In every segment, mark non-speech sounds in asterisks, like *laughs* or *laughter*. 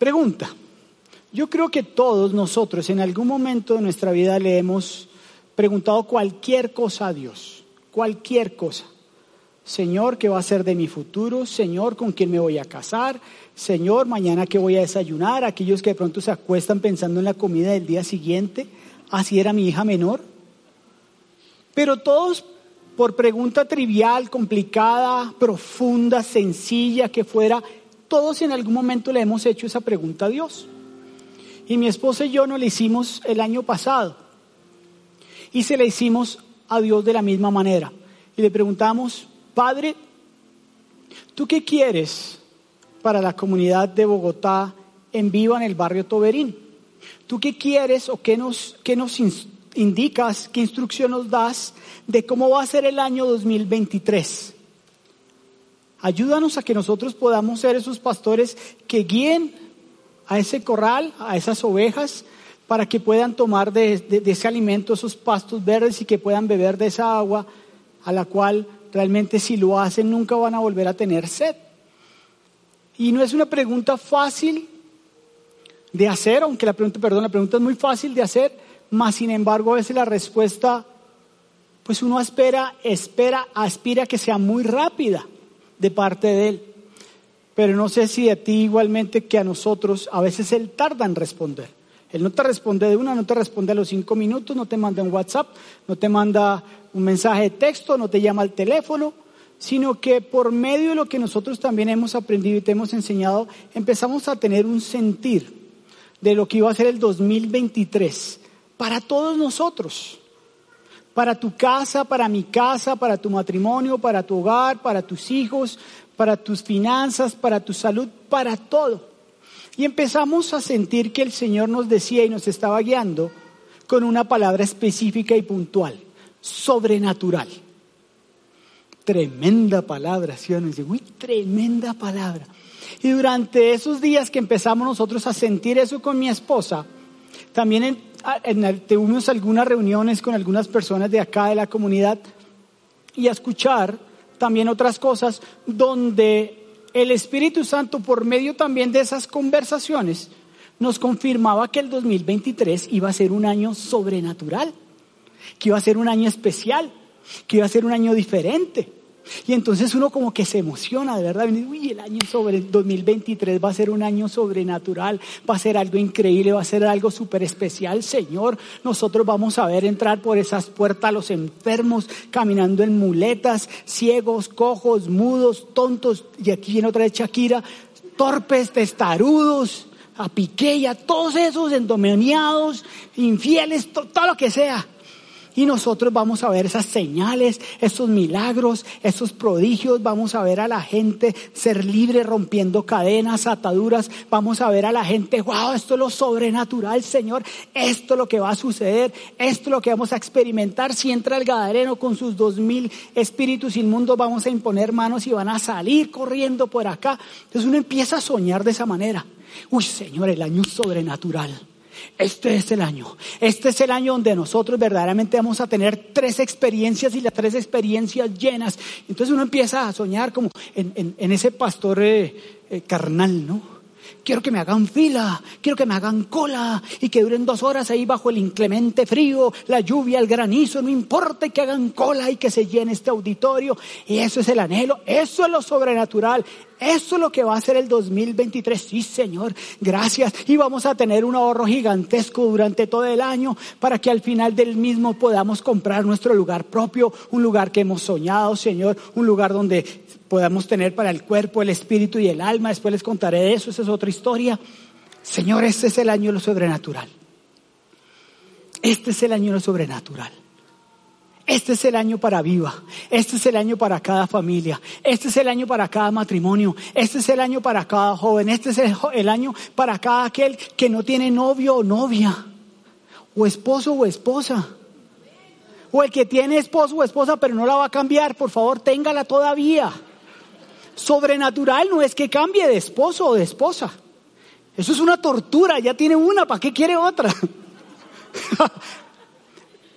Pregunta. Yo creo que todos nosotros en algún momento de nuestra vida le hemos preguntado cualquier cosa a Dios, cualquier cosa. Señor, ¿qué va a ser de mi futuro? Señor, ¿con quién me voy a casar? Señor, mañana qué voy a desayunar. Aquellos que de pronto se acuestan pensando en la comida del día siguiente. Así era mi hija menor. Pero todos, por pregunta trivial, complicada, profunda, sencilla que fuera, todos en algún momento le hemos hecho esa pregunta a Dios. Y mi esposa y yo nos la hicimos el año pasado. Y se la hicimos a Dios de la misma manera. Y le preguntamos, Padre, ¿tú qué quieres para la comunidad de Bogotá en vivo en el barrio Toberín? ¿Tú qué quieres o qué nos, qué nos indicas, qué instrucción nos das de cómo va a ser el año 2023? Ayúdanos a que nosotros podamos ser esos pastores que guíen a ese corral, a esas ovejas, para que puedan tomar de, ese alimento, esos pastos verdes y que puedan beber de esa agua a la cual realmente si lo hacen nunca van a volver a tener sed. Y no es una pregunta fácil de hacer, aunque la pregunta, perdón, la pregunta es muy fácil de hacer, más sin embargo a veces la respuesta, pues uno espera, espera, aspira que sea muy rápida de parte de él pero no sé si a ti igualmente que a nosotros, a veces Él tarda en responder. Él no te responde de una, no te responde a los cinco minutos, no te manda un WhatsApp, no te manda un mensaje de texto, no te llama al teléfono, sino que por medio de lo que nosotros también hemos aprendido y te hemos enseñado, empezamos a tener un sentir de lo que iba a ser el 2023 para todos nosotros, para tu casa, para mi casa, para tu matrimonio, para tu hogar, para tus hijos, para tus finanzas, para tu salud, para todo. Y empezamos a sentir que el Señor nos decía y nos estaba guiando con una palabra específica y puntual, sobrenatural. Tremenda palabra, ¿sí? Uy, tremenda palabra. Y durante esos días que empezamos nosotros a sentir eso con mi esposa, también tuvimos algunas reuniones con algunas personas de acá de la comunidad y a escuchar también otras cosas donde el Espíritu Santo, por medio también de esas conversaciones, nos confirmaba que el 2023 iba a ser un año sobrenatural, que iba a ser un año especial, que iba a ser un año diferente. Y entonces uno como que se emociona, de verdad, uy, el año sobre 2023 va a ser un año sobrenatural, va a ser algo increíble, va a ser algo súper especial, Señor. Nosotros vamos a ver entrar por esas puertas los enfermos, caminando en muletas, ciegos, cojos, mudos, tontos, y aquí en otra de Shakira, torpes, testarudos, a piqueya, todos esos endemoniados, infieles, todo lo que sea. Y nosotros vamos a ver esas señales, esos milagros, esos prodigios. Vamos a ver a la gente ser libre rompiendo cadenas, ataduras. Vamos a ver a la gente, wow, esto es lo sobrenatural, Señor. Esto es lo que va a suceder. Esto es lo que vamos a experimentar. Si entra el Gadareno con sus dos mil espíritus inmundos, vamos a imponer manos y van a salir corriendo por acá. Entonces uno empieza a soñar de esa manera. Uy, Señor, el año sobrenatural. Este es el año. Este es el año donde nosotros verdaderamente vamos a tener tres experiencias y las tres experiencias llenas. Entonces uno empieza a soñar como en, ese pastor eh, eh, carnal, ¿no? Quiero que me hagan fila, quiero que me hagan cola y que duren dos horas ahí bajo el inclemente frío, la lluvia, el granizo, no importa que hagan cola y que se llene este auditorio. Y eso es el anhelo, eso es lo sobrenatural, eso es lo que va a ser el 2023. Sí, Señor, gracias. Y vamos a tener un ahorro gigantesco durante todo el año para que al final del mismo podamos comprar nuestro lugar propio, un lugar que hemos soñado, Señor, un lugar donde podamos tener para el cuerpo, el espíritu y el alma. Después les contaré de eso, esa es otra historia. Señor, este es el año de lo sobrenatural. Este es el año de lo sobrenatural. Este es el año para viva. Este es el año para cada familia. Este es el año para cada matrimonio. Este es el año para cada joven. Este es el, año para cada aquel que no tiene novio o novia. O esposo o esposa. O el que tiene esposo o esposa pero no la va a cambiar. Por favor, téngala todavía. Sobrenatural no es que cambie de esposo o de esposa. Eso es una tortura. Ya tiene una. ¿Para qué quiere otra? *laughs*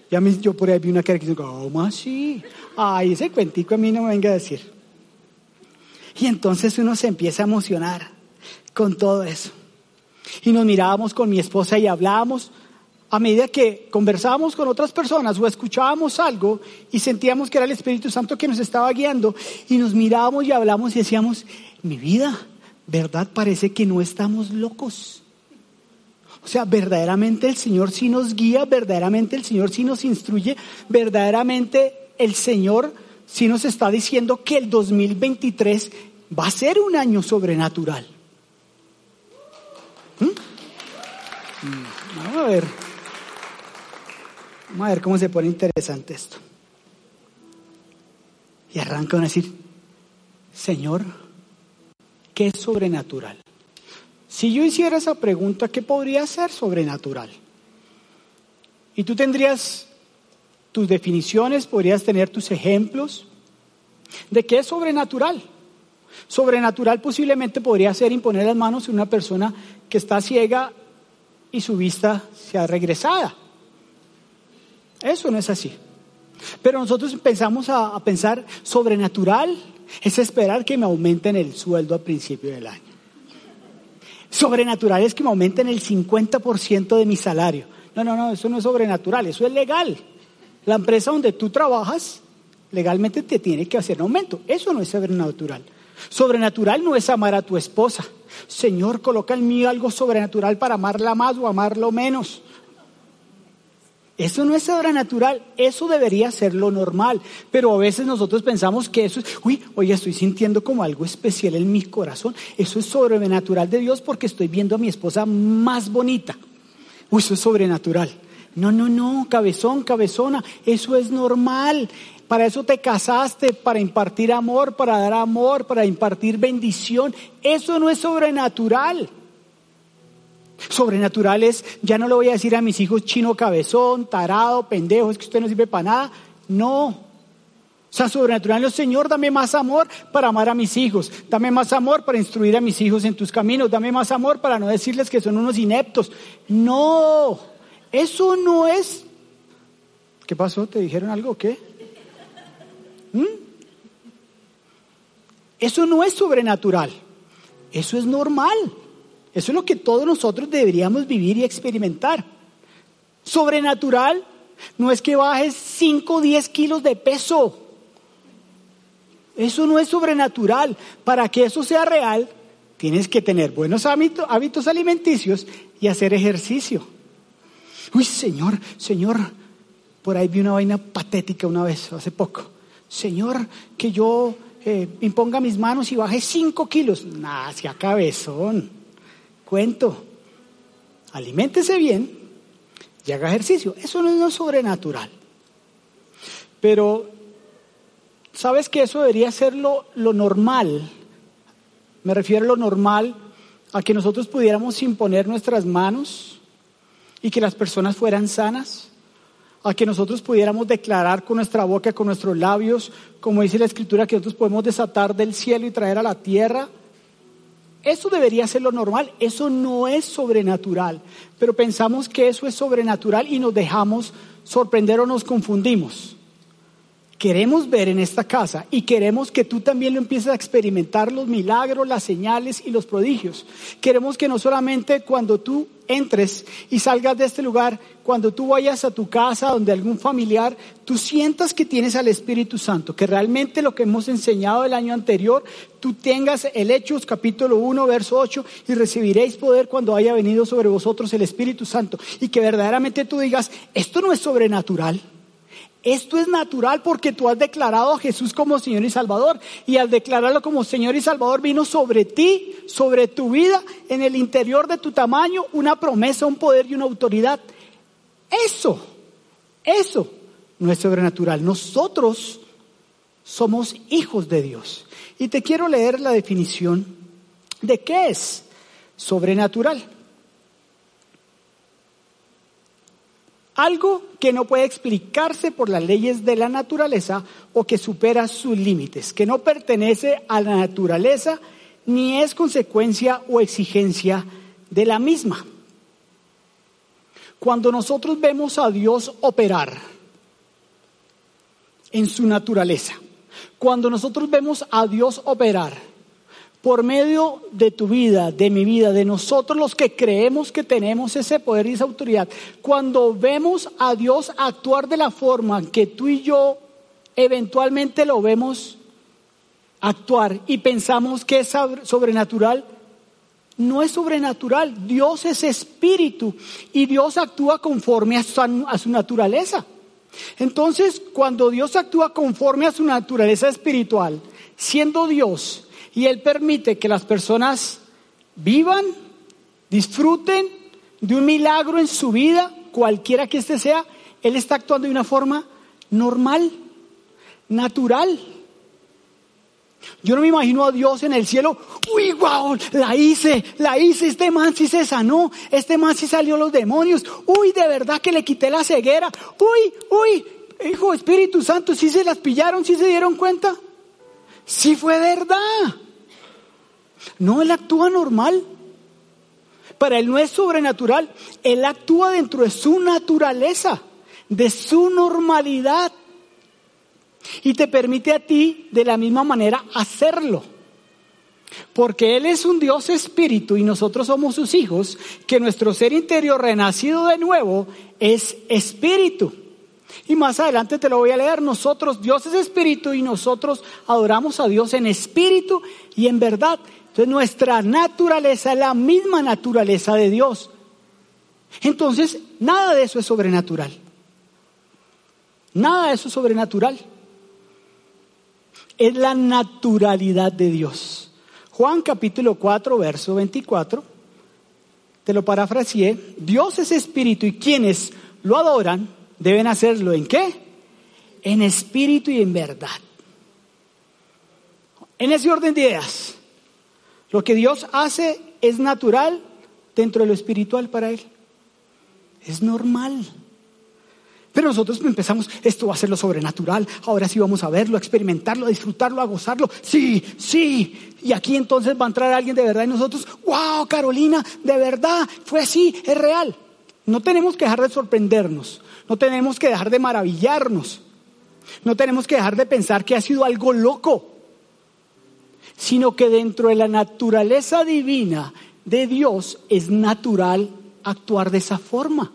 Ya me, yo por ahí vi una cara que dice, ¿cómo así? Ay, ese cuentico a mí no me venga a decir. Y entonces uno se empieza a emocionar con todo eso. Y nos mirábamos con mi esposa y hablábamos a medida que conversábamos con otras personas o escuchábamos algo y sentíamos que era el Espíritu Santo que nos estaba guiando y nos mirábamos y hablamos y decíamos, mi vida, ¿verdad? Parece que no estamos locos. O sea, verdaderamente el Señor sí nos guía, verdaderamente el Señor sí nos instruye, verdaderamente el Señor sí nos está diciendo que el 2023 va a ser un año sobrenatural. ¿Mm? Mm, vamos a ver. Vamos a ver cómo se pone interesante esto. Y arrancan a decir, Señor, ¿qué es sobrenatural? Si yo hiciera esa pregunta, ¿qué podría ser sobrenatural? Y tú tendrías tus definiciones, podrías tener tus ejemplos de qué es sobrenatural. Sobrenatural posiblemente podría ser imponer las manos en una persona que está ciega y su vista se ha regresada. Eso no es así. Pero nosotros empezamos a, pensar sobrenatural es esperar que me aumenten el sueldo a principio del año. Sobrenatural es que me aumenten el 50% de mi salario. No, no, no, eso no es sobrenatural, eso es legal. La empresa donde tú trabajas legalmente te tiene que hacer un aumento. Eso no es sobrenatural. Sobrenatural no es amar a tu esposa. Señor, coloca en mí algo sobrenatural para amarla más o amarlo menos. Eso no es sobrenatural, eso debería ser lo normal, pero a veces nosotros pensamos que eso es, uy, oye, estoy sintiendo como algo especial en mi corazón, eso es sobrenatural de Dios porque estoy viendo a mi esposa más bonita. Uy, eso es sobrenatural. No, no, no, cabezón, cabezona, eso es normal. Para eso te casaste, para impartir amor, para dar amor, para impartir bendición. Eso no es sobrenatural. Sobrenatural es, ya no le voy a decir a mis hijos chino cabezón, tarado, pendejo, es que usted no sirve para nada. No. O sea, sobrenatural Señor, dame más amor para amar a mis hijos. Dame más amor para instruir a mis hijos en tus caminos. Dame más amor para no decirles que son unos ineptos. No. Eso no es. ¿Qué pasó? ¿Te dijeron algo o qué? ¿Mm? Eso no es sobrenatural. Eso es normal. Eso es lo que todos nosotros deberíamos vivir y experimentar. Sobrenatural no es que bajes 5 o 10 kilos de peso. Eso no es sobrenatural. Para que eso sea real, tienes que tener buenos hábitos, alimenticios y hacer ejercicio. Uy, Señor, Señor, por ahí vi una vaina patética una vez, hace poco. Señor, que yo eh, imponga mis manos y baje 5 kilos. Nah, hacia cabezón cuento. Aliméntese bien y haga ejercicio. Eso no es sobrenatural. Pero, ¿sabes que eso debería ser lo, lo normal? Me refiero a lo normal, a que nosotros pudiéramos imponer nuestras manos y que las personas fueran sanas, a que nosotros pudiéramos declarar con nuestra boca, con nuestros labios, como dice la escritura, que nosotros podemos desatar del cielo y traer a la tierra eso debería ser lo normal, eso no es sobrenatural, pero pensamos que eso es sobrenatural y nos dejamos sorprender o nos confundimos. Queremos ver en esta casa y queremos que tú también lo empieces a experimentar los milagros, las señales y los prodigios. Queremos que no solamente cuando tú entres y salgas de este lugar, cuando tú vayas a tu casa donde algún familiar, tú sientas que tienes al Espíritu Santo, que realmente lo que hemos enseñado el año anterior, tú tengas el Hechos capítulo 1, verso 8, y recibiréis poder cuando haya venido sobre vosotros el Espíritu Santo, y que verdaderamente tú digas, esto no es sobrenatural. Esto es natural porque tú has declarado a Jesús como Señor y Salvador. Y al declararlo como Señor y Salvador vino sobre ti, sobre tu vida, en el interior de tu tamaño, una promesa, un poder y una autoridad. Eso, eso no es sobrenatural. Nosotros somos hijos de Dios. Y te quiero leer la definición de qué es sobrenatural. Algo que no puede explicarse por las leyes de la naturaleza o que supera sus límites, que no pertenece a la naturaleza ni es consecuencia o exigencia de la misma. Cuando nosotros vemos a Dios operar en su naturaleza, cuando nosotros vemos a Dios operar por medio de tu vida, de mi vida, de nosotros los que creemos que tenemos ese poder y esa autoridad, cuando vemos a Dios actuar de la forma que tú y yo eventualmente lo vemos actuar y pensamos que es sobrenatural, no es sobrenatural. Dios es espíritu y Dios actúa conforme a su, naturaleza. Entonces, cuando Dios actúa conforme a su naturaleza espiritual, siendo Dios, y Él permite que las personas vivan, disfruten de un milagro en su vida, cualquiera que éste sea, Él está actuando de una forma normal, natural. Yo no me imagino a Dios en el cielo, uy, wow, la hice, la hice, este man sí se sanó, este man sí salió los demonios, uy, de verdad que le quité la ceguera, uy, uy, hijo Espíritu Santo, sí se las pillaron, sí se dieron cuenta, sí fue verdad. No, Él actúa normal. Para Él no es sobrenatural, Él actúa dentro de su naturaleza, de su normalidad. Y te permite a ti de la misma manera hacerlo. Porque Él es un Dios espíritu y nosotros somos sus hijos, que nuestro ser interior renacido de nuevo es espíritu. Y más adelante te lo voy a leer. Nosotros, Dios es espíritu y nosotros adoramos a Dios en espíritu y en verdad. Entonces nuestra naturaleza es la misma naturaleza de Dios. Entonces, nada de eso es sobrenatural. Nada de eso es sobrenatural es la naturalidad de Dios. Juan capítulo 4, verso 24, te lo parafraseé, Dios es espíritu y quienes lo adoran deben hacerlo en qué? En espíritu y en verdad. En ese orden de ideas, lo que Dios hace es natural dentro de lo espiritual para Él. Es normal. Pero nosotros empezamos, esto va a ser lo sobrenatural, ahora sí vamos a verlo, a experimentarlo, a disfrutarlo, a gozarlo. Sí, sí. Y aquí entonces va a entrar alguien de verdad y nosotros, wow, Carolina, de verdad, fue así, es real. No tenemos que dejar de sorprendernos, no tenemos que dejar de maravillarnos, no tenemos que dejar de pensar que ha sido algo loco, sino que dentro de la naturaleza divina de Dios es natural actuar de esa forma.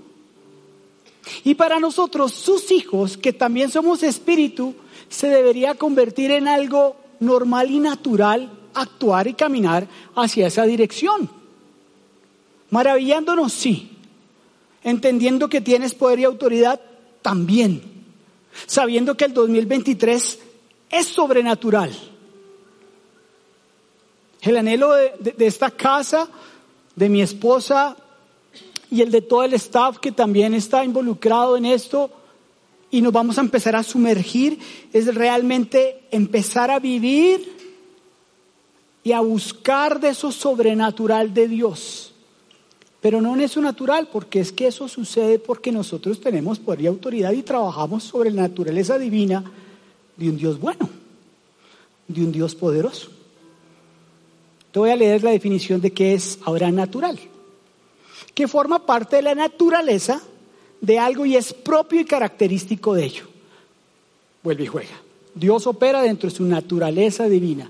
Y para nosotros, sus hijos, que también somos espíritu, se debería convertir en algo normal y natural actuar y caminar hacia esa dirección. Maravillándonos, sí. Entendiendo que tienes poder y autoridad, también. Sabiendo que el 2023 es sobrenatural. El anhelo de, esta casa, de mi esposa, y el de todo el staff que también está involucrado en esto y nos vamos a empezar a sumergir, es realmente empezar a vivir y a buscar de eso sobrenatural de Dios. Pero no en eso natural, porque es que eso sucede porque nosotros tenemos poder y autoridad y trabajamos sobre la naturaleza divina de un Dios bueno, de un Dios poderoso. Te voy a leer la definición de qué es ahora natural que forma parte de la naturaleza de algo y es propio y característico de ello. Vuelve y juega. Dios opera dentro de su naturaleza divina.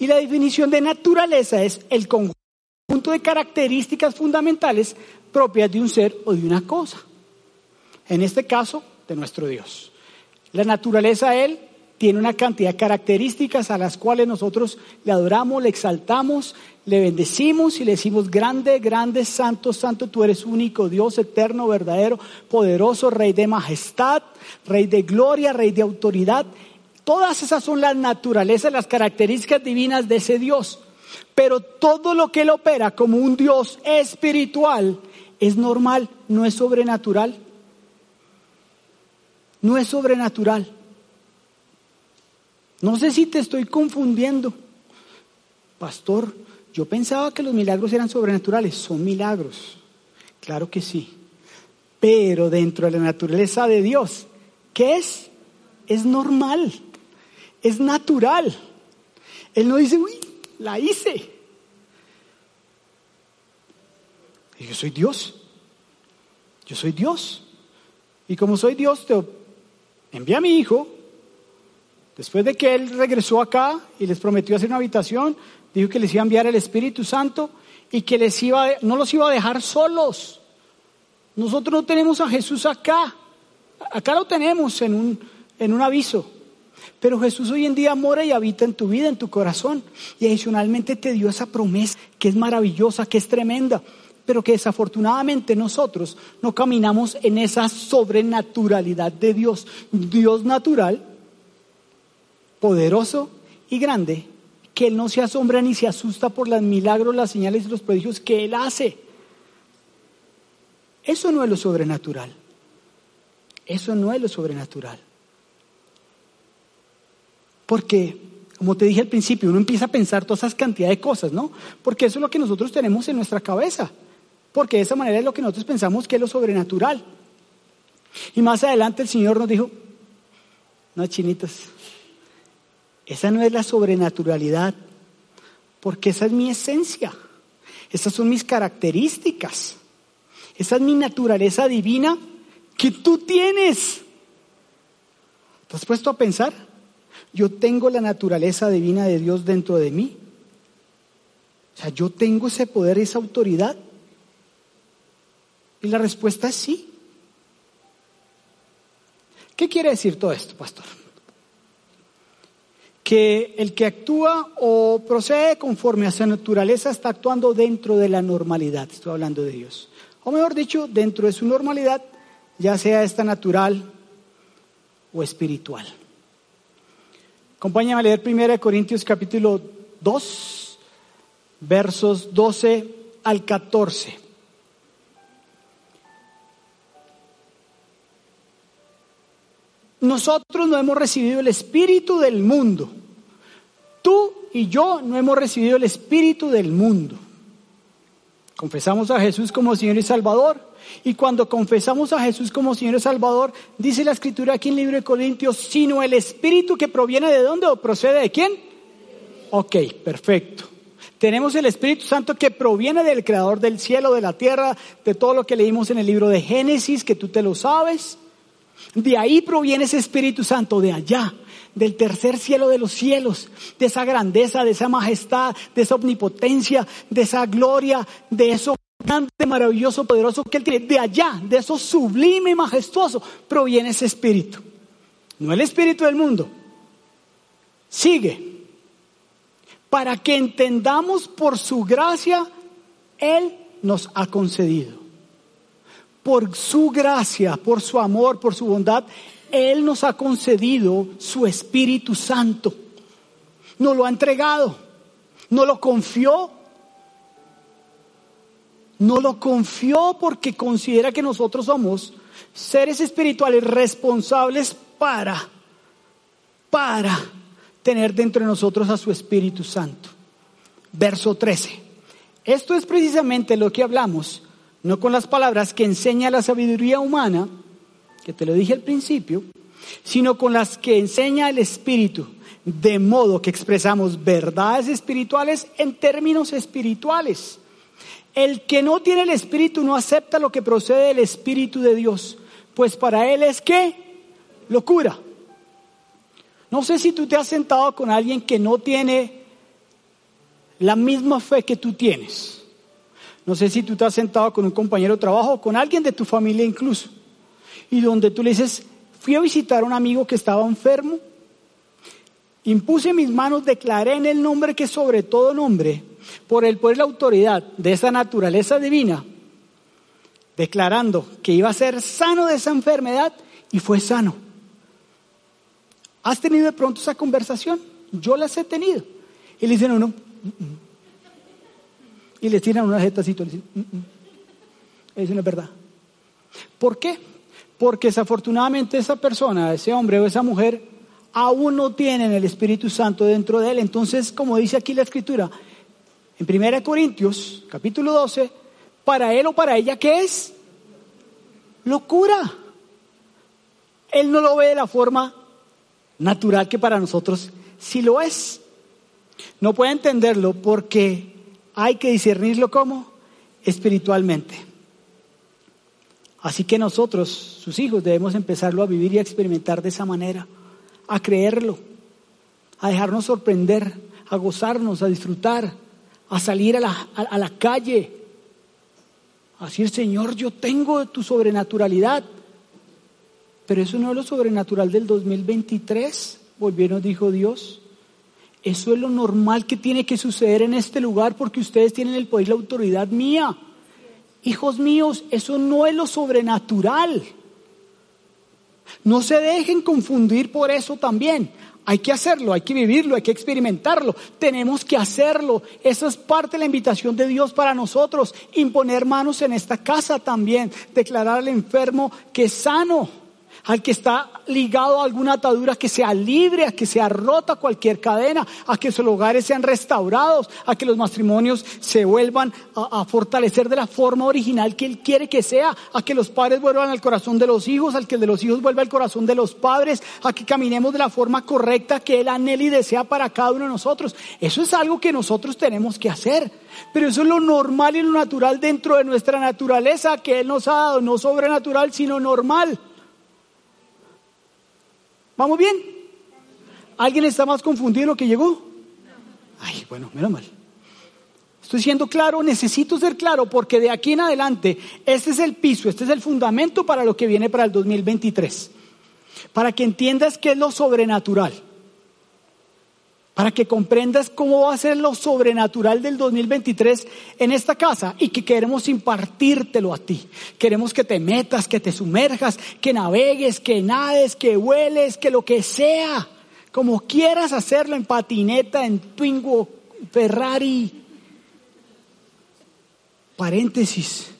Y la definición de naturaleza es el conjunto de características fundamentales propias de un ser o de una cosa. En este caso, de nuestro Dios. La naturaleza Él tiene una cantidad de características a las cuales nosotros le adoramos, le exaltamos, le bendecimos y le decimos, grande, grande, santo, santo, tú eres único, Dios eterno, verdadero, poderoso, Rey de majestad, Rey de gloria, Rey de autoridad. Todas esas son las naturalezas, las características divinas de ese Dios. Pero todo lo que Él opera como un Dios espiritual es normal, no es sobrenatural. No es sobrenatural. No sé si te estoy confundiendo. Pastor, yo pensaba que los milagros eran sobrenaturales. Son milagros. Claro que sí. Pero dentro de la naturaleza de Dios, ¿qué es? Es normal. Es natural. Él no dice, uy, la hice. Y yo soy Dios. Yo soy Dios. Y como soy Dios, te envía a mi hijo Después de que Él regresó acá y les prometió hacer una habitación, dijo que les iba a enviar el Espíritu Santo y que les iba, no los iba a dejar solos. Nosotros no tenemos a Jesús acá. Acá lo tenemos en un, en un aviso. Pero Jesús hoy en día mora y habita en tu vida, en tu corazón. Y adicionalmente te dio esa promesa que es maravillosa, que es tremenda. Pero que desafortunadamente nosotros no caminamos en esa sobrenaturalidad de Dios. Dios natural, poderoso y grande, que Él no se asombra ni se asusta por los milagros, las señales y los prodigios que Él hace. Eso no es lo sobrenatural. Eso no es lo sobrenatural. Porque, como te dije al principio, uno empieza a pensar todas esas cantidades de cosas, ¿no? Porque eso es lo que nosotros tenemos en nuestra cabeza. Porque de esa manera es lo que nosotros pensamos que es lo sobrenatural. Y más adelante el Señor nos dijo, no, chinitos, esa no es la sobrenaturalidad, porque esa es mi esencia, esas son mis características, esa es mi naturaleza divina que tú tienes. ¿Te has puesto a pensar? Yo tengo la naturaleza divina de Dios dentro de mí. O sea, yo tengo ese poder, esa autoridad. Y la respuesta es sí. ¿Qué quiere decir todo esto, pastor? Que el que actúa o procede conforme a su naturaleza está actuando dentro de la normalidad, estoy hablando de Dios. O mejor dicho, dentro de su normalidad, ya sea esta natural o espiritual. Acompáñame a leer 1 Corintios capítulo 2, versos 12 al 14. Nosotros no hemos recibido el espíritu del mundo. Tú y yo no hemos recibido el espíritu del mundo. Confesamos a Jesús como Señor y Salvador y cuando confesamos a Jesús como Señor y Salvador, dice la escritura aquí en el libro de Corintios, sino el Espíritu que proviene de dónde o procede de quién? Ok, perfecto. Tenemos el Espíritu Santo que proviene del Creador del cielo, de la tierra, de todo lo que leímos en el libro de Génesis, que tú te lo sabes. De ahí proviene ese Espíritu Santo, de allá, del tercer cielo de los cielos, de esa grandeza, de esa majestad, de esa omnipotencia, de esa gloria, de eso maravilloso, poderoso que Él tiene. De allá, de eso sublime y majestuoso, proviene ese espíritu. No el espíritu del mundo. Sigue. Para que entendamos por su gracia, Él nos ha concedido. Por su gracia, por su amor, por su bondad, Él nos ha concedido su Espíritu Santo. Nos lo ha entregado. Nos lo confió no lo confió porque considera que nosotros somos seres espirituales responsables para, para tener dentro de nosotros a su Espíritu Santo. Verso 13. Esto es precisamente lo que hablamos, no con las palabras que enseña la sabiduría humana, que te lo dije al principio, sino con las que enseña el Espíritu, de modo que expresamos verdades espirituales en términos espirituales. El que no tiene el Espíritu no acepta lo que procede del Espíritu de Dios, pues para él es que locura. No sé si tú te has sentado con alguien que no tiene la misma fe que tú tienes. No sé si tú te has sentado con un compañero de trabajo, con alguien de tu familia incluso, y donde tú le dices, fui a visitar a un amigo que estaba enfermo, impuse mis manos, declaré en el nombre que sobre todo nombre, por el poder y la autoridad de esa naturaleza divina, declarando que iba a ser sano de esa enfermedad y fue sano. ¿Has tenido de pronto esa conversación? Yo las he tenido. Y le dicen uno, mm, mm". y le tiran una jetacito y le dicen, mm, eso no es verdad. ¿Por qué? Porque desafortunadamente esa persona, ese hombre o esa mujer, aún no tienen el Espíritu Santo dentro de él. Entonces, como dice aquí la Escritura, en 1 Corintios, capítulo 12, para él o para ella, ¿qué es? Locura. Él no lo ve de la forma natural que para nosotros sí lo es. No puede entenderlo porque hay que discernirlo como espiritualmente. Así que nosotros, sus hijos, debemos empezarlo a vivir y a experimentar de esa manera, a creerlo, a dejarnos sorprender, a gozarnos, a disfrutar, a salir a la, a la calle, a decir, Señor, yo tengo tu sobrenaturalidad. Pero eso no es lo sobrenatural del 2023, volvieron, dijo Dios. Eso es lo normal que tiene que suceder en este lugar porque ustedes tienen el poder y la autoridad mía. Hijos míos, eso no es lo sobrenatural. No se dejen confundir por eso también. Hay que hacerlo, hay que vivirlo, hay que experimentarlo. Tenemos que hacerlo. Eso es parte de la invitación de Dios para nosotros. Imponer manos en esta casa también. Declarar al enfermo que es sano al que está ligado a alguna atadura que sea libre, a que sea rota cualquier cadena, a que sus hogares sean restaurados, a que los matrimonios se vuelvan a, fortalecer de la forma original que Él quiere que sea, a que los padres vuelvan al corazón de los hijos, al que el de los hijos vuelva al corazón de los padres, a que caminemos de la forma correcta que Él anhela y desea para cada uno de nosotros. Eso es algo que nosotros tenemos que hacer. Pero eso es lo normal y lo natural dentro de nuestra naturaleza que Él nos ha dado, no sobrenatural, sino normal. ¿Vamos bien? ¿Alguien está más confundido lo que llegó? Ay, bueno, menos mal. Estoy siendo claro, necesito ser claro porque de aquí en adelante este es el piso, este es el fundamento para lo que viene para el 2023. Para que entiendas qué es lo sobrenatural para que comprendas cómo va a ser lo sobrenatural del 2023 en esta casa y que queremos impartírtelo a ti. Queremos que te metas, que te sumerjas, que navegues, que nades, que vueles, que lo que sea, como quieras hacerlo en patineta, en Twingo, Ferrari. Paréntesis.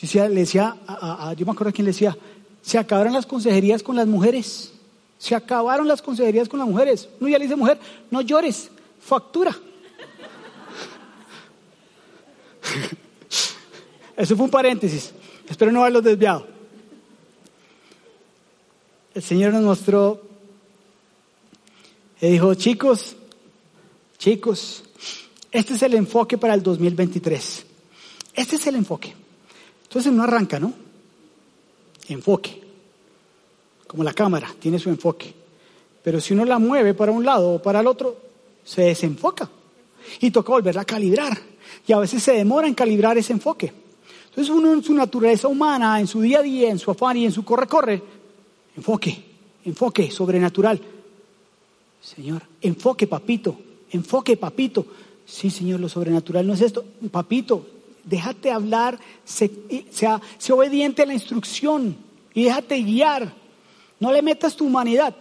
Le decía, yo me acuerdo a le decía, se acabaron las consejerías con las mujeres. Se acabaron las consejerías con las mujeres. No, ya le dice mujer, no llores, factura. *laughs* Eso fue un paréntesis. Espero no haberlo desviado. El Señor nos mostró y dijo, chicos, chicos, este es el enfoque para el 2023. Este es el enfoque. Entonces no arranca, ¿no? Enfoque como la cámara, tiene su enfoque. Pero si uno la mueve para un lado o para el otro, se desenfoca. Y toca volverla a calibrar. Y a veces se demora en calibrar ese enfoque. Entonces uno en su naturaleza humana, en su día a día, en su afán y en su corre-corre, enfoque, enfoque sobrenatural. Señor, enfoque, papito, enfoque, papito. Sí, Señor, lo sobrenatural no es esto. Papito, déjate hablar, sea, sea obediente a la instrucción y déjate guiar. No le metas tu humanidad.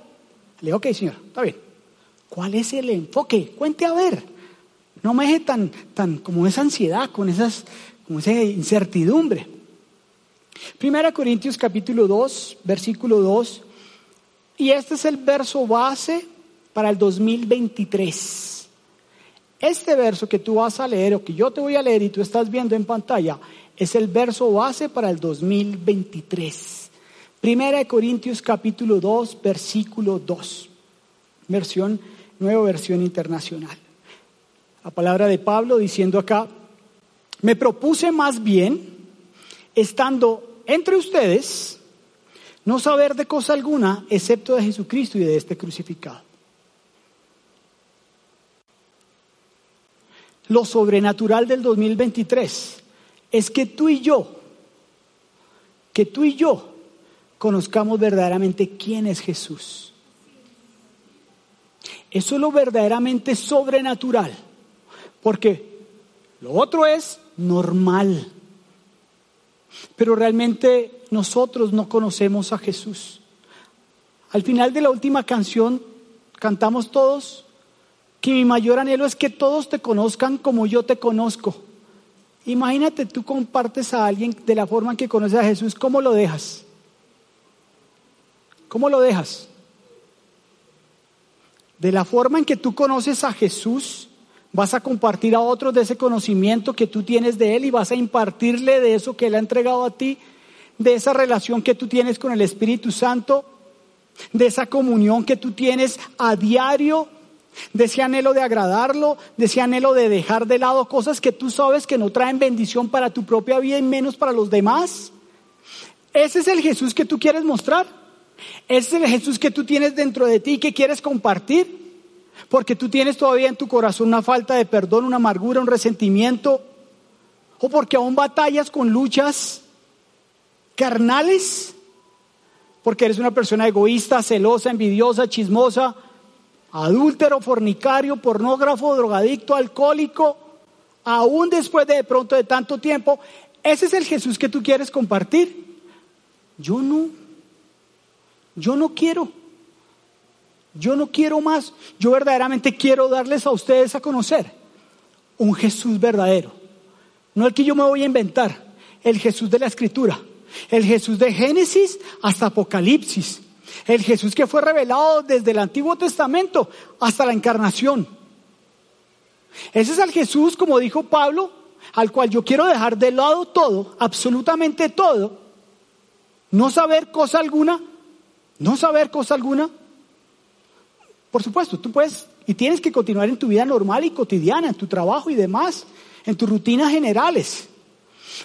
Le digo, ok, señor, está bien. ¿Cuál es el enfoque? Cuente a ver. No me deje tan, tan como esa ansiedad, con esas, como esa incertidumbre. Primera Corintios capítulo 2, versículo 2. Y este es el verso base para el 2023. Este verso que tú vas a leer o que yo te voy a leer y tú estás viendo en pantalla es el verso base para el 2023. Primera de Corintios capítulo 2, versículo 2. Versión, nueva versión internacional. La palabra de Pablo diciendo acá, me propuse más bien, estando entre ustedes, no saber de cosa alguna excepto de Jesucristo y de este crucificado. Lo sobrenatural del 2023 es que tú y yo, que tú y yo conozcamos verdaderamente quién es Jesús. Eso es lo verdaderamente sobrenatural, porque lo otro es normal. Pero realmente nosotros no conocemos a Jesús. Al final de la última canción cantamos todos que mi mayor anhelo es que todos te conozcan como yo te conozco. Imagínate tú compartes a alguien de la forma en que conoces a Jesús, ¿cómo lo dejas? ¿Cómo lo dejas? De la forma en que tú conoces a Jesús, vas a compartir a otros de ese conocimiento que tú tienes de Él y vas a impartirle de eso que Él ha entregado a ti, de esa relación que tú tienes con el Espíritu Santo, de esa comunión que tú tienes a diario, de ese anhelo de agradarlo, de ese anhelo de dejar de lado cosas que tú sabes que no traen bendición para tu propia vida y menos para los demás. Ese es el Jesús que tú quieres mostrar. Ese es el Jesús que tú tienes dentro de ti y que quieres compartir. porque tú tienes todavía en tu corazón una falta de perdón, una amargura, un resentimiento, o porque aún batallas con luchas carnales, porque eres una persona egoísta, celosa, envidiosa, chismosa, adúltero, fornicario, pornógrafo, drogadicto, alcohólico, aún después de, de pronto de tanto tiempo, ese es el Jesús que tú quieres compartir. Yo no, yo no quiero. Yo no quiero más. Yo verdaderamente quiero darles a ustedes a conocer un Jesús verdadero. No el que yo me voy a inventar, el Jesús de la Escritura. El Jesús de Génesis hasta Apocalipsis. El Jesús que fue revelado desde el Antiguo Testamento hasta la encarnación. Ese es el Jesús, como dijo Pablo, al cual yo quiero dejar de lado todo, absolutamente todo. No saber cosa alguna, no saber cosa alguna, por supuesto, tú puedes y tienes que continuar en tu vida normal y cotidiana, en tu trabajo y demás, en tus rutinas generales.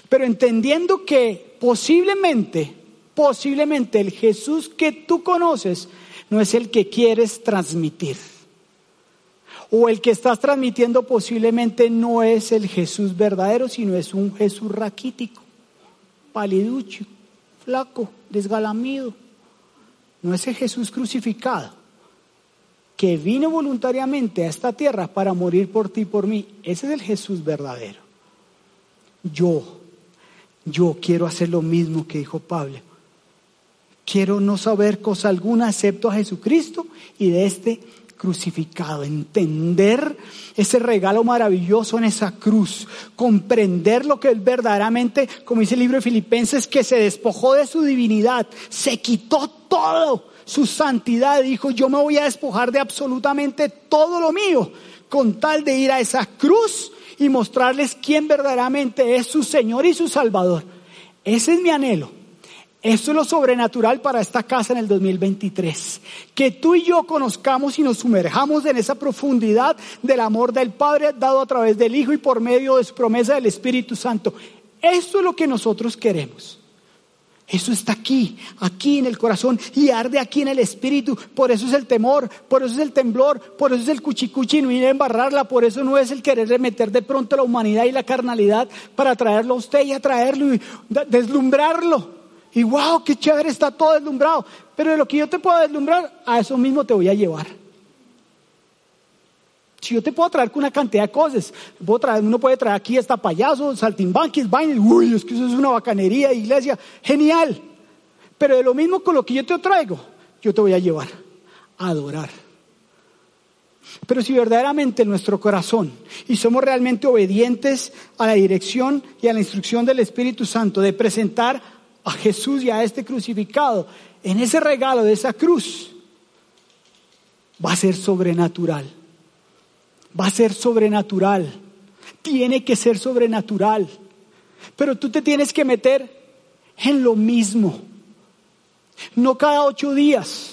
Pero entendiendo que posiblemente, posiblemente el Jesús que tú conoces no es el que quieres transmitir. O el que estás transmitiendo posiblemente no es el Jesús verdadero, sino es un Jesús raquítico, paliducho, flaco, desgalamido. No es el Jesús crucificado que vino voluntariamente a esta tierra para morir por ti y por mí. Ese es el Jesús verdadero. Yo, yo quiero hacer lo mismo que dijo Pablo. Quiero no saber cosa alguna excepto a Jesucristo y de este crucificado, entender ese regalo maravilloso en esa cruz, comprender lo que es verdaderamente, como dice el libro de Filipenses, que se despojó de su divinidad, se quitó todo su santidad, dijo, yo me voy a despojar de absolutamente todo lo mío, con tal de ir a esa cruz y mostrarles quién verdaderamente es su Señor y su Salvador. Ese es mi anhelo. Esto es lo sobrenatural para esta casa en el 2023. Que tú y yo conozcamos y nos sumerjamos en esa profundidad del amor del Padre dado a través del Hijo y por medio de su promesa del Espíritu Santo. Esto es lo que nosotros queremos. Eso está aquí, aquí en el corazón y arde aquí en el espíritu. Por eso es el temor, por eso es el temblor, por eso es el cuchicuchi y no ir a embarrarla. Por eso no es el querer meter de pronto la humanidad y la carnalidad para traerlo a usted y atraerlo y deslumbrarlo. Y wow, qué chévere está todo deslumbrado. Pero de lo que yo te puedo deslumbrar, a eso mismo te voy a llevar. Si yo te puedo traer con una cantidad de cosas, puedo uno puede traer aquí hasta payasos, saltimbanquis, vainas, uy, es que eso es una bacanería, iglesia, genial. Pero de lo mismo con lo que yo te traigo, yo te voy a llevar a adorar. Pero si verdaderamente en nuestro corazón y somos realmente obedientes a la dirección y a la instrucción del Espíritu Santo de presentar a Jesús y a este crucificado en ese regalo de esa cruz, va a ser sobrenatural va a ser sobrenatural. Tiene que ser sobrenatural. Pero tú te tienes que meter en lo mismo. No cada ocho días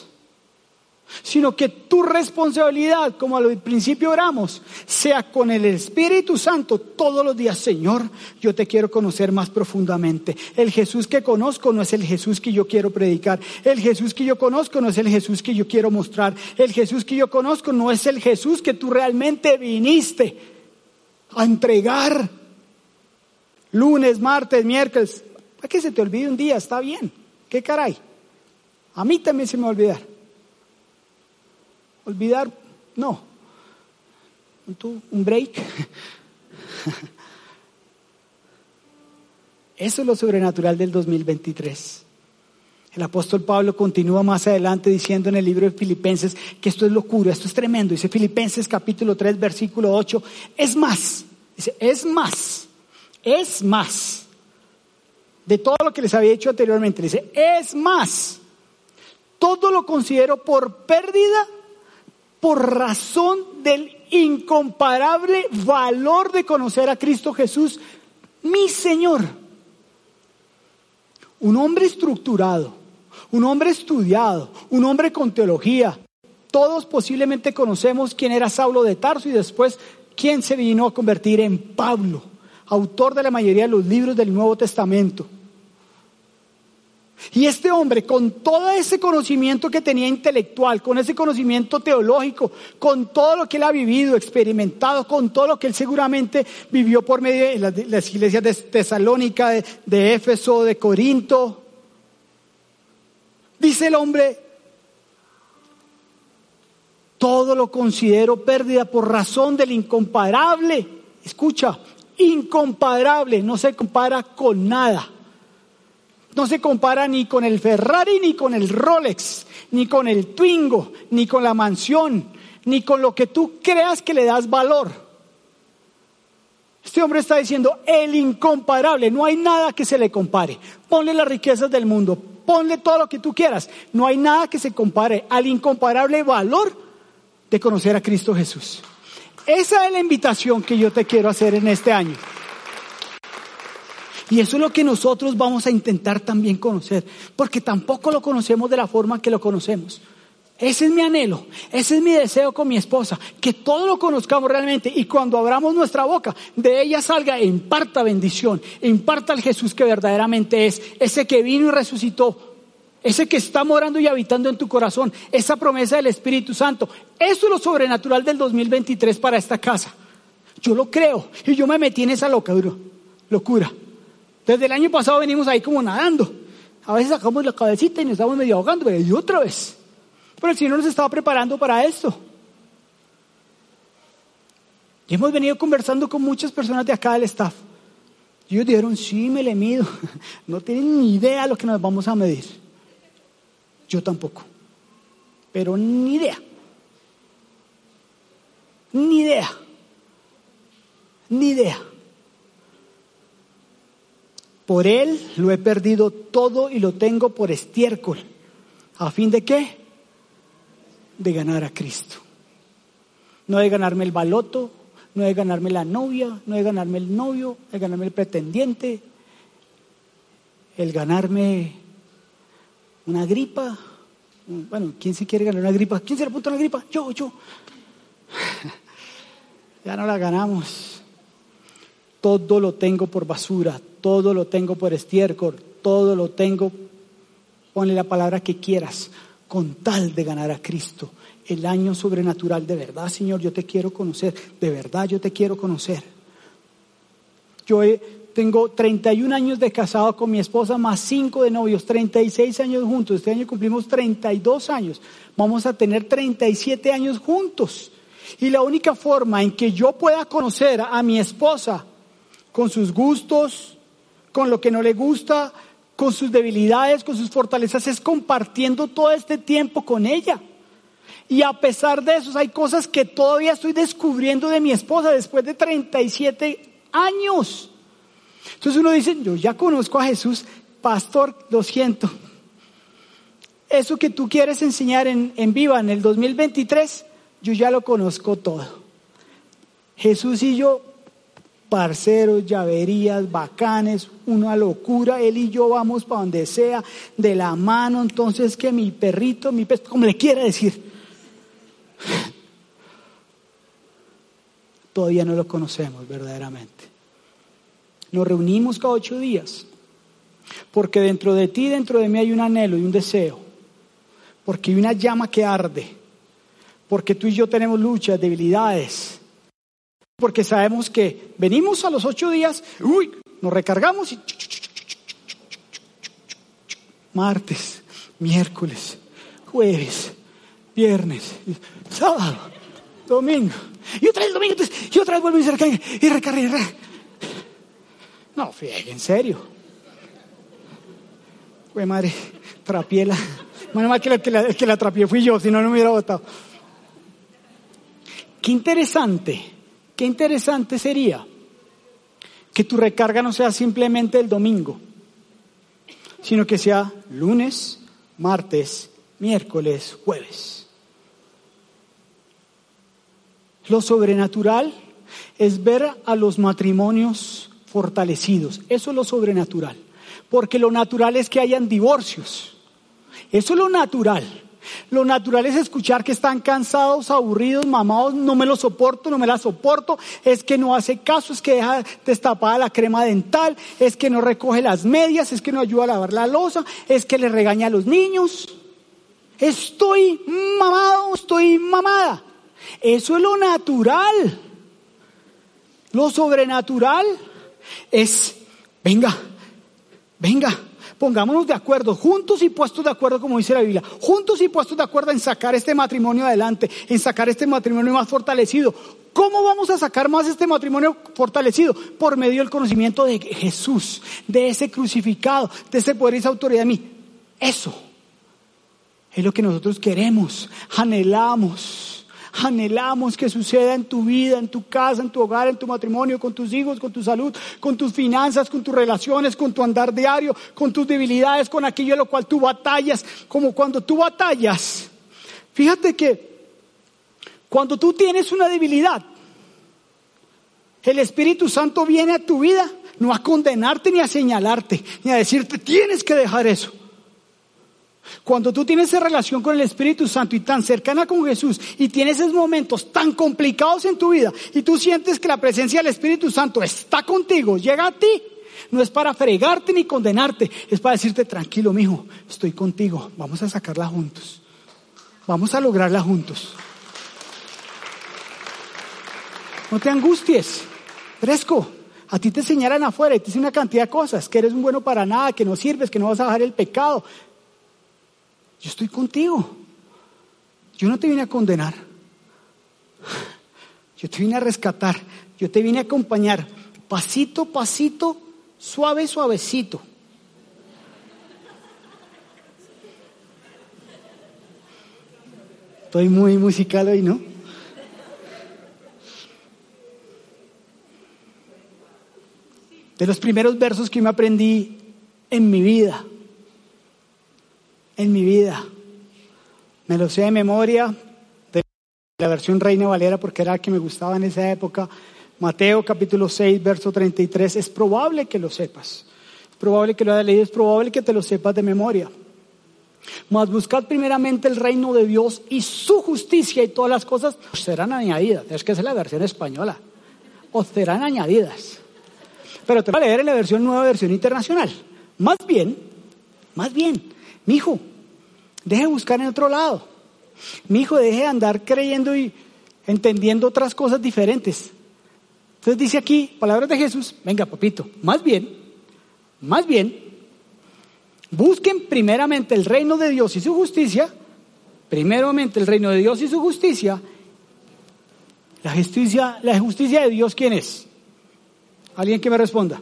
sino que tu responsabilidad, como al principio oramos, sea con el Espíritu Santo todos los días, Señor, yo te quiero conocer más profundamente. El Jesús que conozco no es el Jesús que yo quiero predicar, el Jesús que yo conozco no es el Jesús que yo quiero mostrar, el Jesús que yo conozco no es el Jesús que tú realmente viniste a entregar. Lunes, martes, miércoles, para que se te olvide un día, está bien, qué caray. A mí también se me va a olvidar. Olvidar, no. Un break. Eso es lo sobrenatural del 2023. El apóstol Pablo continúa más adelante diciendo en el libro de Filipenses que esto es locura, esto es tremendo. Dice Filipenses capítulo 3, versículo 8. Es más, dice, es más, es más. De todo lo que les había dicho anteriormente, dice, es más. Todo lo considero por pérdida por razón del incomparable valor de conocer a Cristo Jesús, mi Señor. Un hombre estructurado, un hombre estudiado, un hombre con teología. Todos posiblemente conocemos quién era Saulo de Tarso y después quién se vino a convertir en Pablo, autor de la mayoría de los libros del Nuevo Testamento. Y este hombre, con todo ese conocimiento que tenía intelectual, con ese conocimiento teológico, con todo lo que él ha vivido, experimentado, con todo lo que él seguramente vivió por medio de las, iglesias de Tesalónica, de, de Éfeso, de Corinto, dice el hombre, todo lo considero pérdida por razón del incomparable. Escucha, incomparable, no se compara con nada no se compara ni con el Ferrari, ni con el Rolex, ni con el Twingo, ni con la mansión, ni con lo que tú creas que le das valor. Este hombre está diciendo el incomparable, no hay nada que se le compare. Ponle las riquezas del mundo, ponle todo lo que tú quieras, no hay nada que se compare al incomparable valor de conocer a Cristo Jesús. Esa es la invitación que yo te quiero hacer en este año. Y eso es lo que nosotros vamos a intentar también conocer, porque tampoco lo conocemos de la forma que lo conocemos. Ese es mi anhelo, ese es mi deseo con mi esposa, que todo lo conozcamos realmente y cuando abramos nuestra boca, de ella salga e imparta bendición, e imparta al Jesús que verdaderamente es, ese que vino y resucitó, ese que está morando y habitando en tu corazón, esa promesa del Espíritu Santo. Eso es lo sobrenatural del 2023 para esta casa. Yo lo creo y yo me metí en esa locura. locura. Desde el año pasado venimos ahí como nadando. A veces sacamos la cabecita y nos estamos medio ahogando, pero y otra vez. Pero el Señor nos estaba preparando para esto. Y hemos venido conversando con muchas personas de acá del staff. Y ellos dijeron, sí, me le mido. *laughs* No tienen ni idea de lo que nos vamos a medir. Yo tampoco. Pero ni idea. Ni idea. Ni idea. Por él lo he perdido todo y lo tengo por estiércol. ¿A fin de qué? De ganar a Cristo. No de ganarme el baloto, no de ganarme la novia, no de ganarme el novio, de ganarme el pretendiente, el ganarme una gripa. Bueno, ¿quién se quiere ganar una gripa? ¿Quién se le apunta una gripa? Yo, yo. *laughs* ya no la ganamos. Todo lo tengo por basura, todo lo tengo por estiércol, todo lo tengo, ponle la palabra que quieras, con tal de ganar a Cristo. El año sobrenatural, de verdad, Señor, yo te quiero conocer, de verdad yo te quiero conocer. Yo tengo 31 años de casado con mi esposa, más 5 de novios, 36 años juntos. Este año cumplimos 32 años. Vamos a tener 37 años juntos. Y la única forma en que yo pueda conocer a mi esposa con sus gustos, con lo que no le gusta, con sus debilidades, con sus fortalezas, es compartiendo todo este tiempo con ella. Y a pesar de eso, hay cosas que todavía estoy descubriendo de mi esposa después de 37 años. Entonces uno dice, yo ya conozco a Jesús, pastor, lo siento. Eso que tú quieres enseñar en, en Viva en el 2023, yo ya lo conozco todo. Jesús y yo parceros, llaverías, bacanes, una locura, él y yo vamos para donde sea, de la mano, entonces que mi perrito, mi pez, como le quiera decir. Todavía no lo conocemos verdaderamente. Nos reunimos cada ocho días, porque dentro de ti, dentro de mí hay un anhelo y un deseo, porque hay una llama que arde, porque tú y yo tenemos luchas, debilidades, porque sabemos que venimos a los ocho días, uy, nos recargamos y martes, miércoles, jueves, viernes, sábado, domingo, y otra vez domingo, y otra vez vuelvo y se y recarga. No, fíjate, en serio. Güey, madre, trapiela. Bueno, más que la, que la, que la trapié fui yo, si no, no me hubiera votado. Qué interesante Qué interesante sería que tu recarga no sea simplemente el domingo, sino que sea lunes, martes, miércoles, jueves. Lo sobrenatural es ver a los matrimonios fortalecidos. Eso es lo sobrenatural. Porque lo natural es que hayan divorcios. Eso es lo natural. Lo natural es escuchar que están cansados, aburridos, mamados, no me lo soporto, no me la soporto, es que no hace caso, es que deja destapada la crema dental, es que no recoge las medias, es que no ayuda a lavar la losa, es que le regaña a los niños. Estoy mamado, estoy mamada. Eso es lo natural. Lo sobrenatural es, venga, venga, Pongámonos de acuerdo, juntos y puestos de acuerdo, como dice la Biblia, juntos y puestos de acuerdo en sacar este matrimonio adelante, en sacar este matrimonio más fortalecido. ¿Cómo vamos a sacar más este matrimonio fortalecido? Por medio del conocimiento de Jesús, de ese crucificado, de ese poder y esa autoridad de mí. Eso es lo que nosotros queremos, anhelamos anhelamos que suceda en tu vida, en tu casa, en tu hogar, en tu matrimonio, con tus hijos, con tu salud, con tus finanzas, con tus relaciones, con tu andar diario, con tus debilidades, con aquello en lo cual tú batallas, como cuando tú batallas. Fíjate que cuando tú tienes una debilidad, el Espíritu Santo viene a tu vida no a condenarte ni a señalarte, ni a decirte tienes que dejar eso. Cuando tú tienes esa relación con el Espíritu Santo y tan cercana con Jesús y tienes esos momentos tan complicados en tu vida y tú sientes que la presencia del Espíritu Santo está contigo, llega a ti, no es para fregarte ni condenarte, es para decirte tranquilo, mijo, estoy contigo, vamos a sacarla juntos. Vamos a lograrla juntos. No te angusties, fresco. A ti te señalan afuera y te dicen una cantidad de cosas, que eres un bueno para nada, que no sirves, que no vas a bajar el pecado, yo estoy contigo. Yo no te vine a condenar. Yo te vine a rescatar. Yo te vine a acompañar. Pasito, pasito, suave, suavecito. Estoy muy musical hoy, ¿no? De los primeros versos que me aprendí en mi vida en mi vida. Me lo sé de memoria, de la versión Reina Valera, porque era la que me gustaba en esa época. Mateo capítulo 6, verso 33. Es probable que lo sepas. Es probable que lo hayas leído, es probable que te lo sepas de memoria. Mas buscad primeramente el reino de Dios y su justicia y todas las cosas serán añadidas. Es que es la versión española. Os serán añadidas. Pero te voy a leer en la versión nueva, versión internacional. Más bien, más bien, mi hijo, deje de buscar en otro lado. Mi hijo, deje de andar creyendo y entendiendo otras cosas diferentes. Entonces dice aquí, palabras de Jesús, venga papito, más bien, más bien, busquen primeramente el reino de Dios y su justicia, primeramente el reino de Dios y su justicia, la justicia, la justicia de Dios, ¿quién es? Alguien que me responda.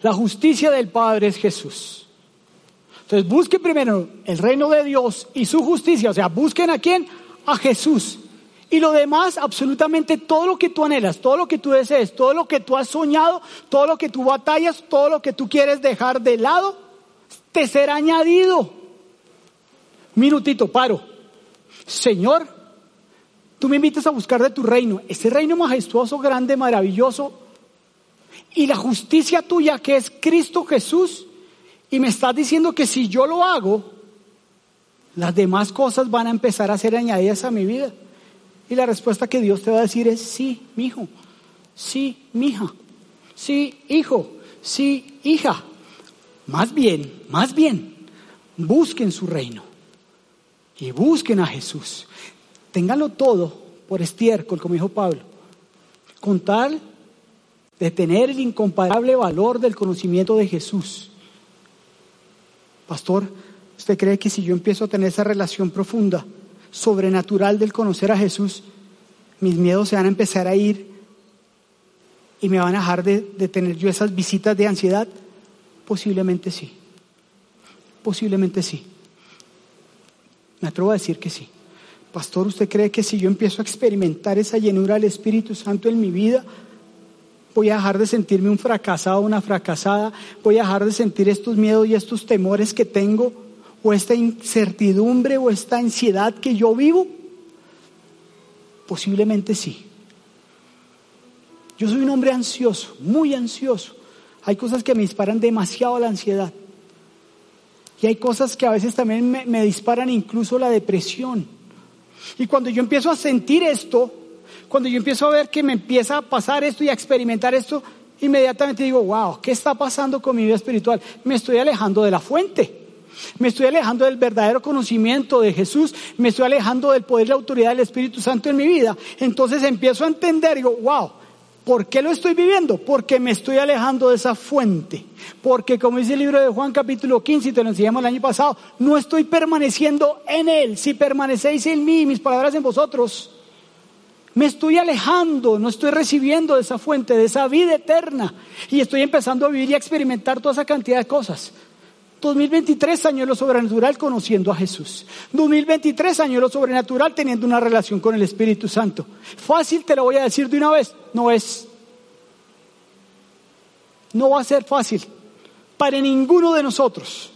La justicia del Padre es Jesús. Entonces busquen primero el reino de Dios y su justicia, o sea, busquen a quién? A Jesús. Y lo demás, absolutamente todo lo que tú anhelas, todo lo que tú desees, todo lo que tú has soñado, todo lo que tú batallas, todo lo que tú quieres dejar de lado, te será añadido. Minutito, paro. Señor, tú me invitas a buscar de tu reino, ese reino majestuoso, grande, maravilloso, y la justicia tuya que es Cristo Jesús, y me estás diciendo que si yo lo hago, las demás cosas van a empezar a ser añadidas a mi vida. Y la respuesta que Dios te va a decir es sí, mi hijo, sí, mi hija, sí, hijo, sí, hija. Más bien, más bien, busquen su reino y busquen a Jesús. Ténganlo todo por estiércol, como dijo Pablo, con tal de tener el incomparable valor del conocimiento de Jesús Pastor, ¿usted cree que si yo empiezo a tener esa relación profunda, sobrenatural del conocer a Jesús, mis miedos se van a empezar a ir y me van a dejar de, tener yo esas visitas de ansiedad? Posiblemente sí. Posiblemente sí. Me atrevo a decir que sí. Pastor, ¿usted cree que si yo empiezo a experimentar esa llenura del Espíritu Santo en mi vida, voy a dejar de sentirme un fracasado, una fracasada, voy a dejar de sentir estos miedos y estos temores que tengo, o esta incertidumbre o esta ansiedad que yo vivo? Posiblemente sí. Yo soy un hombre ansioso, muy ansioso. Hay cosas que me disparan demasiado la ansiedad. Y hay cosas que a veces también me, me disparan incluso la depresión. Y cuando yo empiezo a sentir esto, cuando yo empiezo a ver que me empieza a pasar esto y a experimentar esto, inmediatamente digo, wow, ¿qué está pasando con mi vida espiritual? Me estoy alejando de la fuente. Me estoy alejando del verdadero conocimiento de Jesús, me estoy alejando del poder y la autoridad del Espíritu Santo en mi vida. Entonces empiezo a entender, digo, wow, ¿por qué lo estoy viviendo? Porque me estoy alejando de esa fuente. Porque como dice el libro de Juan capítulo 15, y te lo enseñamos el año pasado, no estoy permaneciendo en Él. Si permanecéis en mí, mis palabras en vosotros, me estoy alejando, no estoy recibiendo de esa fuente, de esa vida eterna. Y estoy empezando a vivir y a experimentar toda esa cantidad de cosas. 2023 años lo sobrenatural conociendo a Jesús. 2023 años lo sobrenatural teniendo una relación con el Espíritu Santo. Fácil te lo voy a decir de una vez, no es. No va a ser fácil para ninguno de nosotros.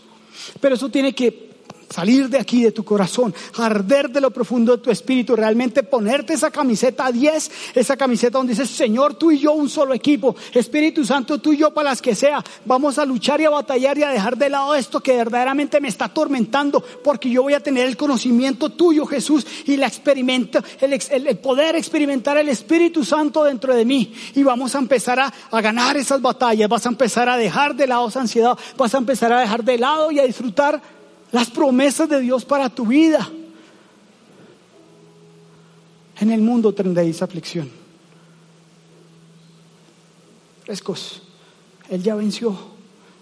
Pero eso tiene que salir de aquí, de tu corazón, arder de lo profundo de tu espíritu, realmente ponerte esa camiseta 10, esa camiseta donde dices, Señor, tú y yo un solo equipo, Espíritu Santo, tú y yo para las que sea, vamos a luchar y a batallar y a dejar de lado esto que verdaderamente me está atormentando, porque yo voy a tener el conocimiento tuyo, Jesús, y la experimento, el, poder experimentar el Espíritu Santo dentro de mí, y vamos a empezar a, a ganar esas batallas, vas a empezar a dejar de lado esa ansiedad, vas a empezar a dejar de lado y a disfrutar las promesas de Dios para tu vida. En el mundo tendréis aflicción. Frescos, Él ya venció,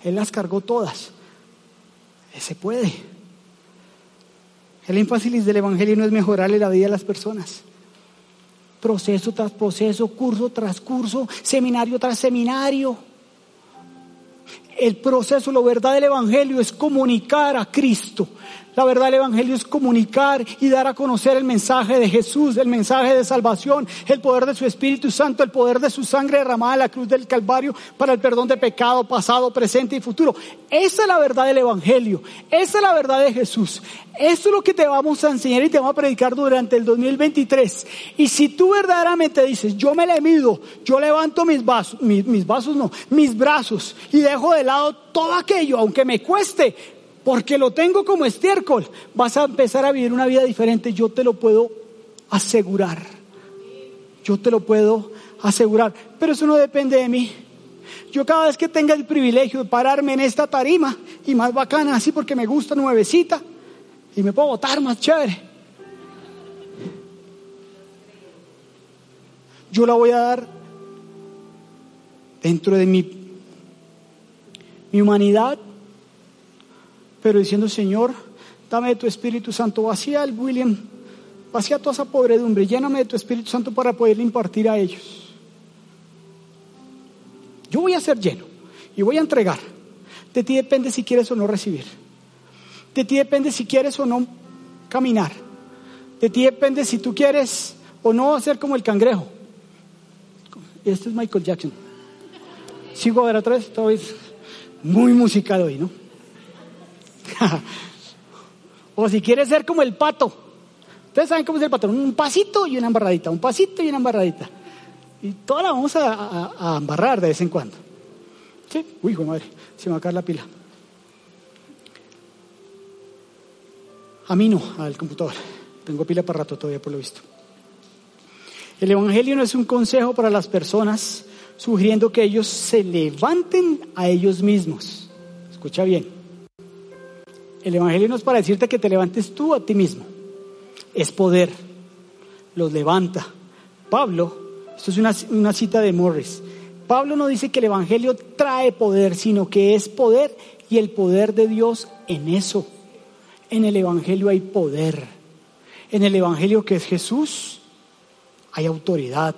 Él las cargó todas. Se puede. El énfasis del Evangelio no es mejorarle la vida a las personas. Proceso tras proceso, curso tras curso, seminario tras seminario el proceso, la verdad del Evangelio es comunicar a Cristo. La verdad del Evangelio es comunicar y dar a conocer el mensaje de Jesús, el mensaje de salvación, el poder de su Espíritu Santo, el poder de su sangre derramada en la cruz del Calvario para el perdón de pecado pasado, presente y futuro. Esa es la verdad del Evangelio, esa es la verdad de Jesús. Eso es lo que te vamos a enseñar y te vamos a predicar durante el 2023. Y si tú verdaderamente dices, yo me le mido, yo levanto mis vasos, mis, mis vasos no, mis brazos y dejo de lado todo aquello, aunque me cueste, porque lo tengo como estiércol, vas a empezar a vivir una vida diferente, yo te lo puedo asegurar. Yo te lo puedo asegurar, pero eso no depende de mí. Yo cada vez que tenga el privilegio de pararme en esta tarima, y más bacana así porque me gusta nuevecita, y me puedo botar más chévere, yo la voy a dar dentro de mi, mi humanidad, pero diciendo, Señor, dame de tu Espíritu Santo, vacía el William, vacía toda esa podredumbre, lléname de tu Espíritu Santo para poderle impartir a ellos. Yo voy a ser lleno y voy a entregar. De ti depende si quieres o no recibir. De ti depende si quieres o no caminar. De ti depende si tú quieres o no hacer como el cangrejo. Este es Michael Jackson. Sigo a ver esta vez muy musical hoy, ¿no? *laughs* o si quieres ser como el pato. Ustedes saben cómo es el pato. Un pasito y una embarradita, un pasito y una embarradita. Y toda la vamos a, embarrar de vez en cuando. ¿Sí? Uy, hijo madre, se me va a caer la pila. A mí no, al computador. Tengo pila para rato todavía por lo visto. El Evangelio no es un consejo para las personas sugiriendo que ellos se levanten a ellos mismos. Escucha bien. El Evangelio no es para decirte que te levantes tú a ti mismo. Es poder. Los levanta. Pablo, esto es una, una cita de Morris. Pablo no dice que el Evangelio trae poder, sino que es poder y el poder de Dios en eso. En el Evangelio hay poder. En el Evangelio que es Jesús hay autoridad,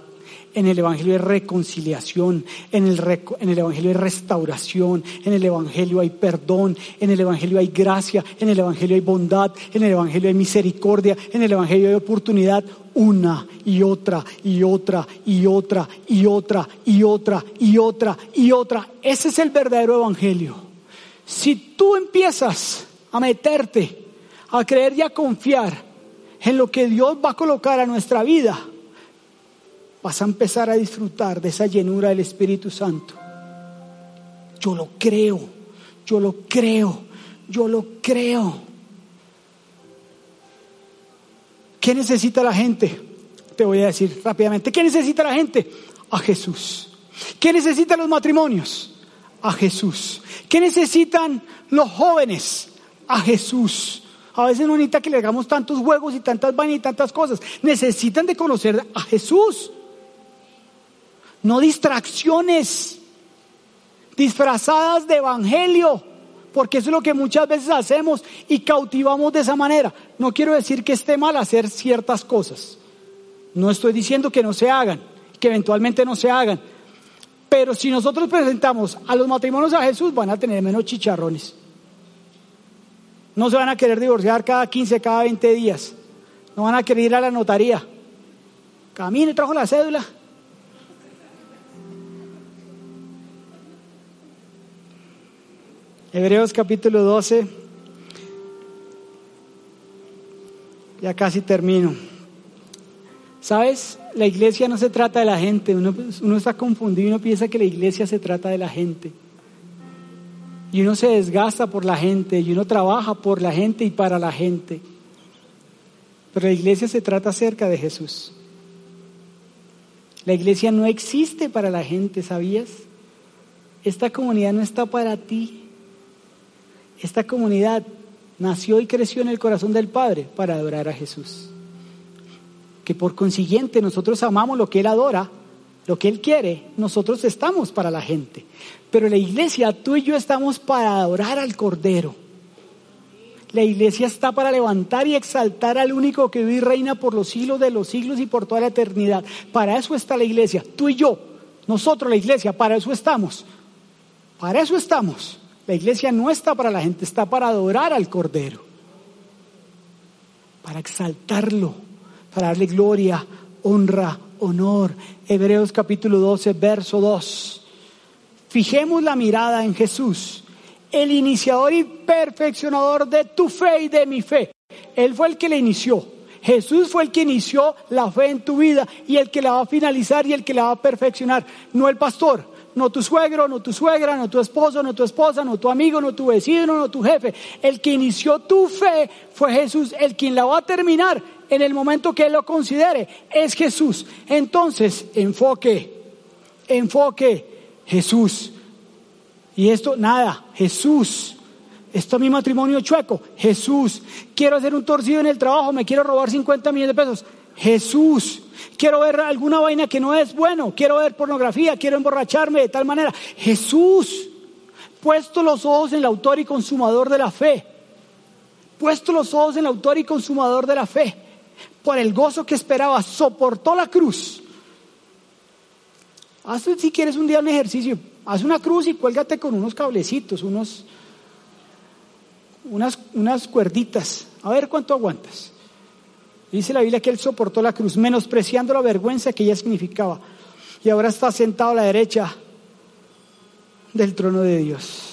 en el Evangelio hay reconciliación, en el, en el, Evangelio hay restauración, en el Evangelio hay perdón, en el Evangelio hay gracia, en el Evangelio hay bondad, en el Evangelio hay misericordia, en el Evangelio hay oportunidad, una y otra y otra y otra y otra y otra y otra y otra. Ese es el verdadero Evangelio. Si tú empiezas a meterte, a creer y a confiar en lo que Dios va a colocar a nuestra vida, vas a empezar a disfrutar de esa llenura del Espíritu Santo. Yo lo creo, yo lo creo. Yo lo creo. ¿Qué necesita la gente? Te voy a decir rápidamente. ¿Qué necesita la gente? A Jesús. ¿Qué necesitan los matrimonios? A Jesús. ¿Qué necesitan los jóvenes? A Jesús. A veces no necesita que le hagamos tantos juegos y tantas vainas y tantas cosas. Necesitan de conocer a Jesús. No distracciones disfrazadas de evangelio, porque eso es lo que muchas veces hacemos y cautivamos de esa manera. No quiero decir que esté mal hacer ciertas cosas. No estoy diciendo que no se hagan, que eventualmente no se hagan. Pero si nosotros presentamos a los matrimonios a Jesús, van a tener menos chicharrones. No se van a querer divorciar cada 15, cada 20 días. No van a querer ir a la notaría. Camine, trajo la cédula. Hebreos capítulo 12. Ya casi termino. ¿Sabes? La iglesia no se trata de la gente. Uno, está confundido y uno piensa que la iglesia se trata de la gente. Y uno se desgasta por la gente y uno trabaja por la gente y para la gente. Pero la iglesia se trata cerca de Jesús. La iglesia no existe para la gente, ¿sabías? Esta comunidad no está para ti. Esta comunidad nació y creció en el corazón del Padre para adorar a Jesús. Que por consiguiente nosotros amamos lo que Él adora, lo que Él quiere, nosotros estamos para la gente. Pero la iglesia, tú y yo estamos para adorar al Cordero. La iglesia está para levantar y exaltar al único que vive y reina por los siglos de los siglos y por toda la eternidad. Para eso está la iglesia, tú y yo, nosotros la iglesia, para eso estamos. Para eso estamos. La iglesia no está para la gente, está para adorar al Cordero, para exaltarlo, para darle gloria, honra, honor. Hebreos capítulo 12, verso 2. Fijemos la mirada en Jesús, el iniciador y perfeccionador de tu fe y de mi fe. Él fue el que la inició. Jesús fue el que inició la fe en tu vida y el que la va a finalizar y el que la va a perfeccionar, no el pastor no tu suegro, no tu suegra, no tu esposo, no tu esposa, no tu amigo, no tu vecino, no tu jefe. El que inició tu fe fue Jesús. El quien la va a terminar en el momento que Él lo considere es Jesús. Entonces, enfoque, enfoque, Jesús. Y esto, nada, Jesús. Esto es mi matrimonio chueco, Jesús. Quiero hacer un torcido en el trabajo, me quiero robar 50 millones de pesos, Jesús. Quiero ver alguna vaina que no es bueno. Quiero ver pornografía. Quiero emborracharme de tal manera. Jesús, puesto los ojos en el autor y consumador de la fe. Puesto los ojos en el autor y consumador de la fe. Por el gozo que esperaba, soportó la cruz. Haz si quieres un día un ejercicio. Haz una cruz y cuélgate con unos cablecitos, unos, unas, unas cuerditas. A ver cuánto aguantas. Dice la Biblia que él soportó la cruz, menospreciando la vergüenza que ella significaba. Y ahora está sentado a la derecha del trono de Dios.